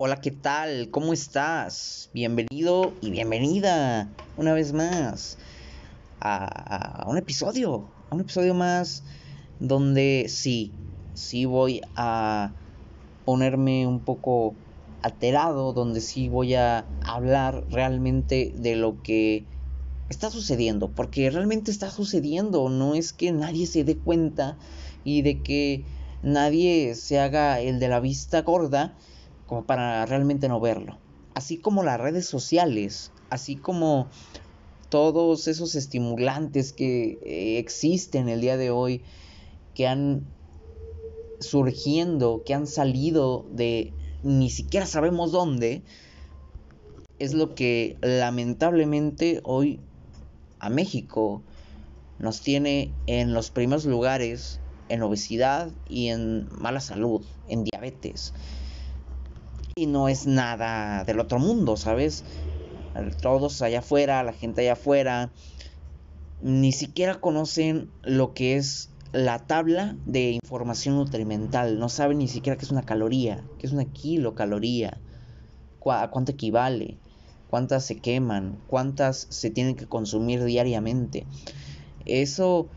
Hola, ¿qué tal? ¿Cómo estás? Bienvenido y bienvenida una vez más a, un episodio, a un episodio más donde sí, sí voy a ponerme un poco alterado, donde sí voy a hablar realmente de lo que está sucediendo, porque realmente está sucediendo, no es que nadie se dé cuenta y de que nadie se haga el de la vista gorda como para realmente no verlo. Así como las redes sociales, así como todos esos estimulantes que eh, existen el día de hoy, que han surgiendo, que han salido de ni siquiera sabemos dónde, es lo que lamentablemente hoy a México nos tiene en los primeros lugares en obesidad y en mala salud, en diabetes y no es nada del otro mundo, ¿sabes? Todos allá afuera, la gente allá afuera, ni siquiera conocen lo que es la tabla de información nutrimental, no saben ni siquiera qué es una caloría, qué es una kilocaloría, cuánto equivale, cuántas se queman, cuántas se tienen que consumir diariamente. Eso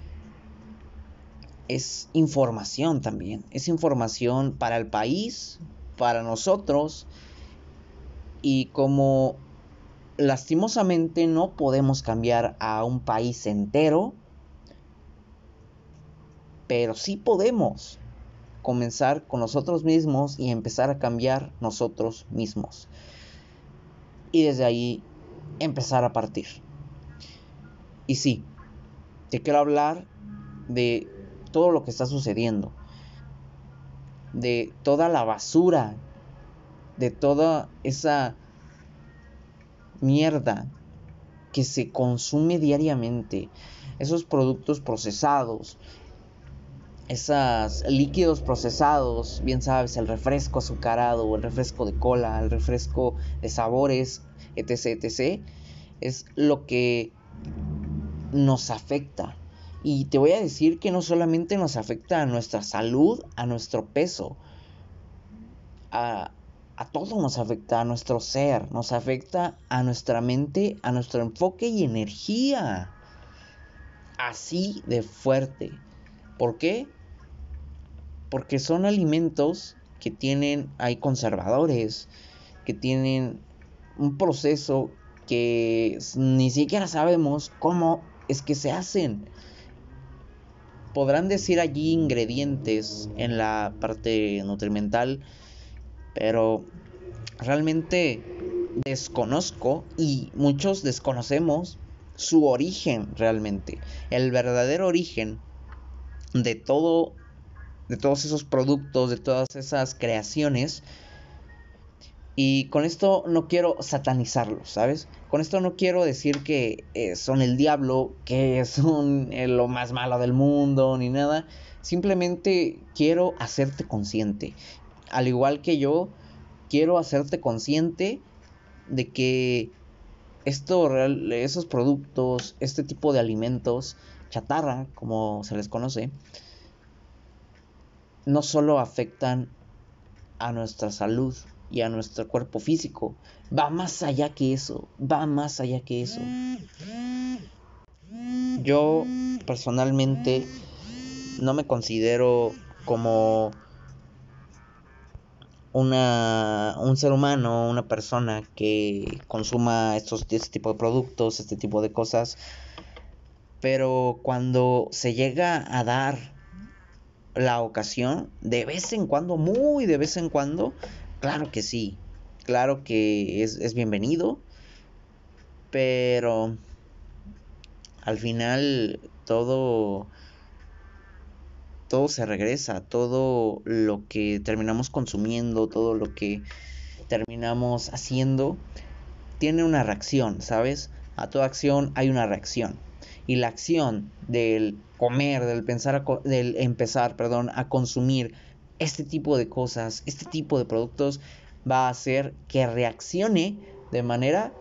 es información también, es información para el país, para nosotros y como lastimosamente no podemos cambiar a un país entero, pero sí podemos comenzar con nosotros mismos y empezar a cambiar nosotros mismos. Y desde ahí empezar a partir. Y sí, te quiero hablar de todo lo que está sucediendo de toda la basura, de toda esa mierda que se consume diariamente, esos productos procesados, esos líquidos procesados, bien sabes, el refresco azucarado, el refresco de cola, el refresco de sabores, etc., etc., es lo que nos afecta y te voy a decir que no solamente nos afecta a nuestra salud, a nuestro peso, a, todo nos afecta, a nuestro ser, nos afecta a nuestra mente, a nuestro enfoque y energía. Así de fuerte. ¿Por qué? Porque son alimentos que tienen, hay conservadores, que tienen un proceso que ni siquiera sabemos cómo es que se hacen podrán decir allí ingredientes en la parte nutrimental, pero realmente desconozco y muchos desconocemos su origen realmente, el verdadero origen de todo de todos esos productos, de todas esas creaciones y con esto no quiero satanizarlos, ¿sabes? Con esto no quiero decir que eh, son el diablo, que son eh, lo más malo del mundo, ni nada. Simplemente quiero hacerte consciente. Al igual que yo, quiero hacerte consciente de que esto, esos productos, este tipo de alimentos, chatarra, como se les conoce, no solo afectan a nuestra salud, y a nuestro cuerpo físico. Va más allá que eso, va más allá que eso. Yo personalmente no me considero como una, un ser humano, una persona que consuma estos, este tipo de productos, este tipo de cosas. Pero cuando se llega a dar la ocasión, de vez en cuando, muy de vez en cuando, Claro que sí, claro que es, bienvenido, pero al final todo todo se regresa, todo lo que terminamos consumiendo, todo lo que terminamos haciendo, tiene una reacción, ¿sabes? A toda acción hay una reacción. Y la acción del comer, del pensar, del empezar, perdón, a consumir este tipo de cosas, este tipo de productos va a hacer que reaccione de manera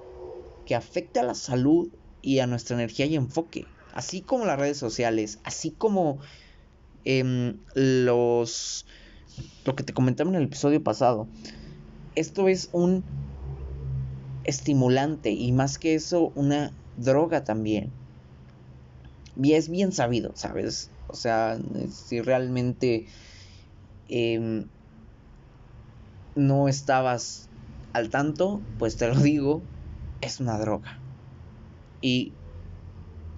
que afecte a la salud y a nuestra energía y enfoque. Así como las redes sociales, así como em, los... lo que te comentaba en el episodio pasado. esto es un estimulante y más que eso una droga también. Y es bien sabido, ¿sabes? O sea, si realmente em, no estabas al tanto, pues te lo digo, es una droga. Y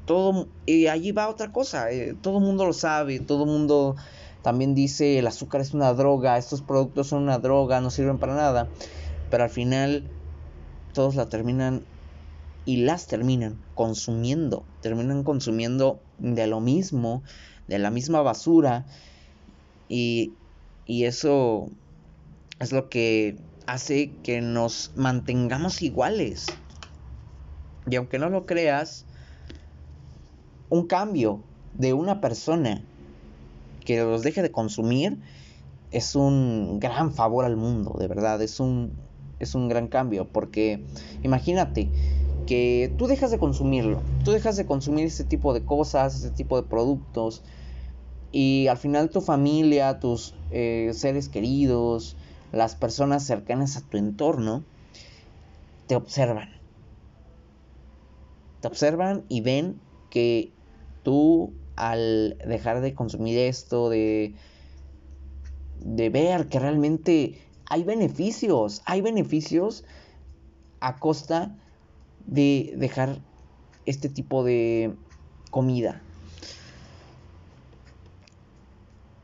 todo y allí va otra cosa, eh, todo el mundo lo sabe, todo el mundo también dice el azúcar es una droga, estos productos son una droga, no sirven para nada, pero al final todos la terminan y las terminan consumiendo, terminan consumiendo de lo mismo, de la misma basura y, y eso es lo que hace que nos mantengamos iguales. Y aunque no lo creas, un cambio de una persona que los deje de consumir es un gran favor al mundo, de verdad, es un, es un gran cambio, porque imagínate que tú dejas de consumirlo, tú dejas de consumir ese tipo de cosas, ese tipo de productos, y al final tu familia, tus eh, seres queridos, las personas cercanas a tu entorno te observan. Te observan y ven que tú al dejar de consumir esto, de, de ver que realmente hay beneficios, hay beneficios a costa de dejar este tipo de comida.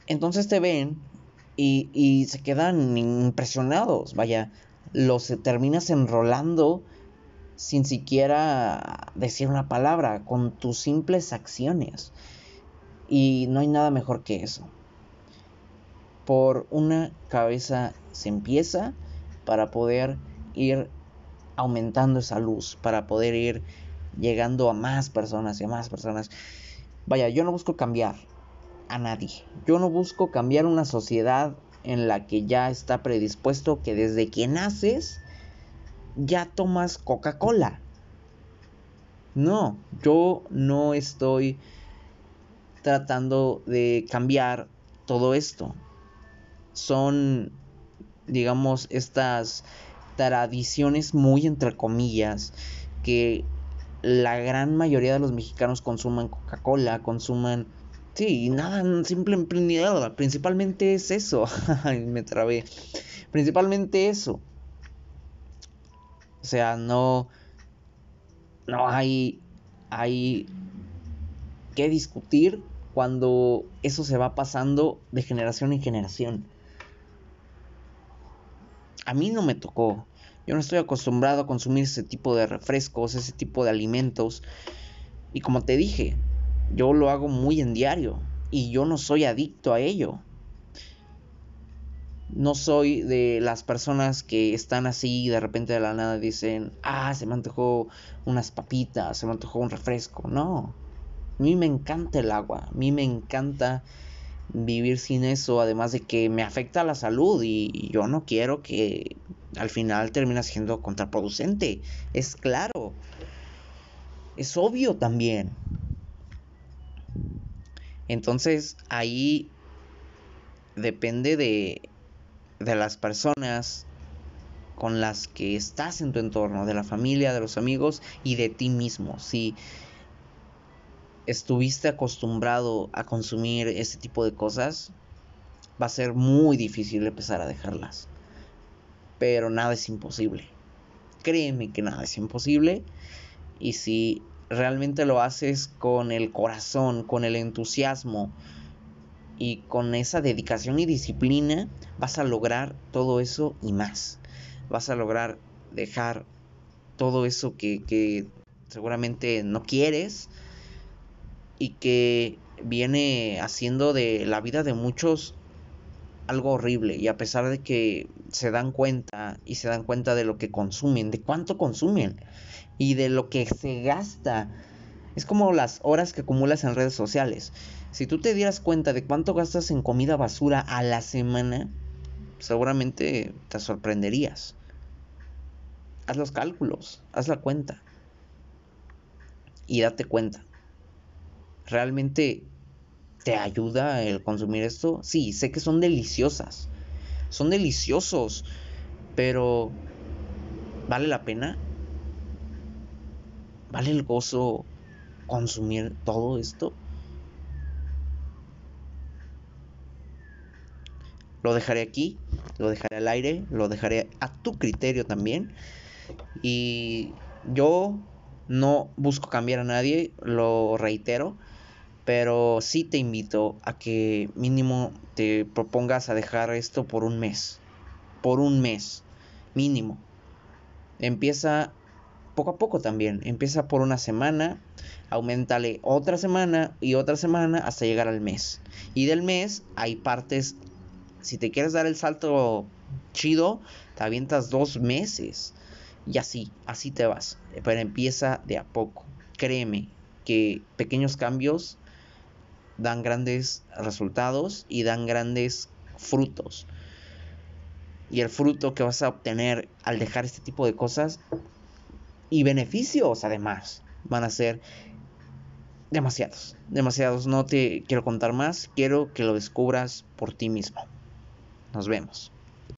Entonces te ven y, se quedan impresionados, vaya, los terminas enrolando sin siquiera decir una palabra, con tus simples acciones. Y no hay nada mejor que eso. Por una cabeza se empieza para poder ir aumentando esa luz, para poder ir llegando a más personas y a más personas. Vaya, yo no busco cambiar, a nadie. Yo no busco cambiar una sociedad en la que ya está predispuesto que desde que naces ya tomas Coca-Cola. No, yo no estoy tratando de cambiar todo esto. Son, digamos, estas tradiciones muy entre comillas que la gran mayoría de los mexicanos consuman Coca-Cola, consuman Sí, nada, simple emprendedor. Principalmente es eso. me trabé. Principalmente eso. O sea, no. No hay. Hay que discutir cuando eso se va pasando de generación en generación. A mí no me tocó. Yo no estoy acostumbrado a consumir ese tipo de refrescos, ese tipo de alimentos. Y como te dije, yo lo hago muy en diario y yo no soy adicto a ello. No soy de las personas que están así y de repente de la nada dicen, ah, se me antojó unas papitas, se me antojó un refresco. No, a mí me encanta el agua, a mí me encanta vivir sin eso, además de que me afecta la salud y yo no quiero que al final termine siendo contraproducente. Es claro, es obvio también. Entonces ahí depende de, de las personas con las que estás en tu entorno, de la familia, de los amigos y de ti mismo. Si estuviste acostumbrado a consumir este tipo de cosas, va a ser muy difícil empezar a dejarlas. Pero nada es imposible. Créeme que nada es imposible. Y si realmente lo haces con el corazón, con el entusiasmo y con esa dedicación y disciplina, vas a lograr todo eso y más. Vas a lograr dejar todo eso que, seguramente no quieres y que viene haciendo de la vida de muchos algo horrible y a pesar de que se dan cuenta y se dan cuenta de lo que consumen, de cuánto consumen, y de lo que se gasta. Es como las horas que acumulas en redes sociales. Si tú te dieras cuenta de cuánto gastas en comida basura a la semana, seguramente te sorprenderías. Haz los cálculos, haz la cuenta. Y date cuenta. ¿Realmente te ayuda el consumir esto? Sí, sé que son deliciosas. Son deliciosos Pero, ¿vale la pena? ¿Vale el gozo consumir todo esto? Lo dejaré aquí, lo dejaré al aire, lo dejaré a tu criterio también. Y yo no busco cambiar a nadie, lo reitero, pero sí te invito a que mínimo te propongas a dejar esto por un mes. Por un mes, mínimo. Empieza poco a poco también. Empieza por una semana, aumentale otra semana y otra semana hasta llegar al mes. Y del mes hay partes, si te quieres dar el salto chido, te avientas dos meses. Y así, así te vas. Pero empieza de a poco. Créeme que pequeños cambios dan grandes resultados y dan grandes frutos. Y el fruto que vas a obtener al dejar este tipo de cosas y beneficios además van a ser demasiados, demasiados. No te quiero contar más, quiero que lo descubras por ti mismo. Nos vemos.